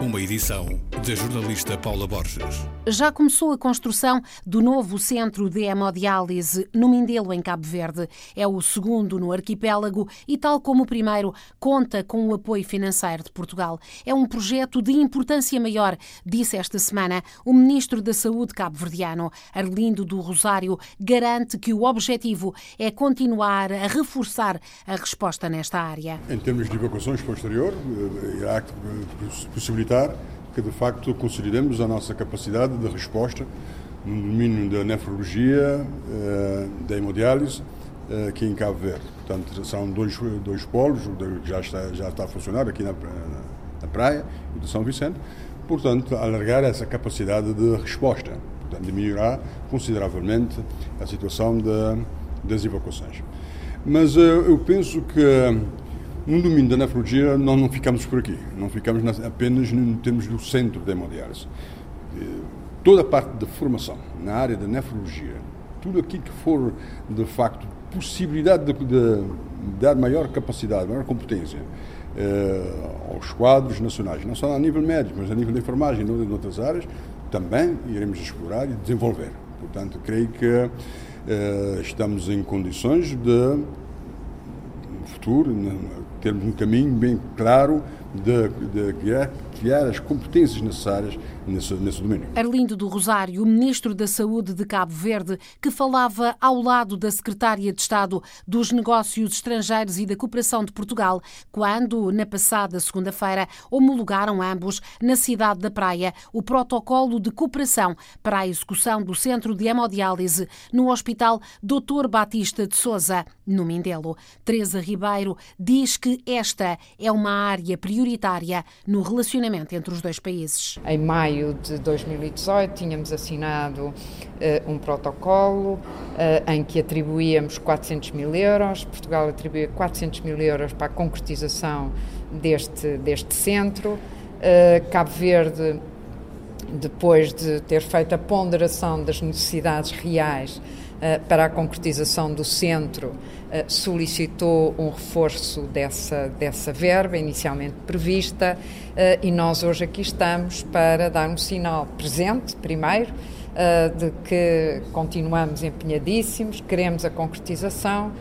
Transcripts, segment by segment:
uma edição da jornalista Paula Borges. Já começou a construção do novo centro de hemodiálise no Mindelo, em Cabo Verde. É o segundo no arquipélago e, tal como o primeiro, conta com o apoio financeiro de Portugal. É um projeto de importância maior, disse esta semana o ministro da Saúde cabo-verdiano. Arlindo do Rosário garante que o objetivo é continuar a reforçar a resposta nesta área. Em termos de evacuações posterior, eh, irá possibilitar que, de facto, consolidemos a nossa capacidade de resposta no domínio da nefrologia, eh, da hemodiálise, eh, aqui em Cabo Verde. Portanto, são dois, dois polos que já está, já está a funcionar aqui na, na praia e do São Vicente. Portanto, alargar essa capacidade de resposta, portanto, de melhorar consideravelmente a situação de, das evacuações. Mas eh, eu penso que no domínio da nefrologia, nós não ficamos por aqui, não ficamos apenas em termos do centro da hemodiálise. Toda a parte da formação na área da nefrologia, tudo aquilo que for, de facto, possibilidade de, de, dar maior capacidade, maior competência eh, aos quadros nacionais, não só a nível médico, mas a nível de enfermagem e de outras áreas, também iremos explorar e desenvolver. Portanto, creio que eh, estamos em condições de futuro, termos um caminho bem claro de, de criar, criar, as competências necessárias nesse, nesse domínio. Arlindo do Rosário, Ministro da Saúde de Cabo Verde, que falava ao lado da Secretária de Estado dos Negócios Estrangeiros e da Cooperação de Portugal, quando, na passada segunda-feira, homologaram ambos, na cidade da Praia, o protocolo de cooperação para a execução do Centro de Hemodiálise no Hospital Dr. Batista de Souza, no Mindelo. Teresa Ribeiro diz que esta é uma área prioritária no relacionamento entre os dois países. Em maio de 2018 tínhamos assinado uh, um protocolo uh, em que atribuíamos 400 mil euros, Portugal atribuía 400 mil euros para a concretização deste, deste centro. Uh, Cabo Verde depois de ter feito a ponderação das necessidades reais para a concretização do centro, uh, solicitou um reforço dessa, dessa verba inicialmente prevista uh, e nós hoje aqui estamos para dar um sinal presente, primeiro, de que continuamos empenhadíssimos, queremos a concretização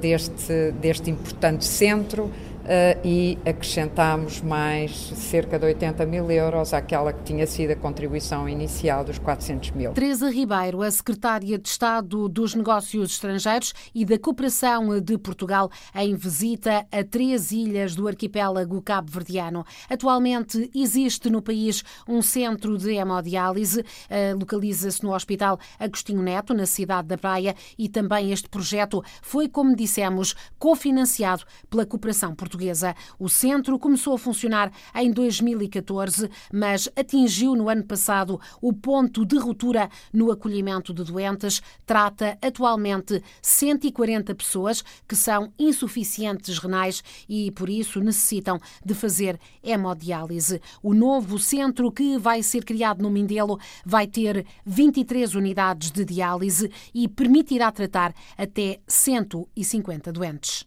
deste, deste importante centro Uh, e acrescentámos mais cerca de 80 mil euros àquela que tinha sido a contribuição inicial dos 400 mil. Teresa Ribeiro, a secretária de Estado dos Negócios Estrangeiros e da Cooperação de Portugal, em visita a três ilhas do arquipélago cabo-verdiano. Atualmente existe no país um centro de hemodiálise, uh, localiza-se no Hospital Agostinho Neto, na cidade da Praia, e também este projeto foi, como dissemos, cofinanciado pela Cooperação Portuguesa portuguesa. O centro começou a funcionar em 2014, mas atingiu no ano passado o ponto de ruptura no acolhimento de doentes. Trata atualmente 140 pessoas que são insuficientes renais e, por isso, necessitam de fazer hemodiálise. O novo centro que vai ser criado no Mindelo vai ter 23 unidades de diálise e permitirá tratar até 150 doentes.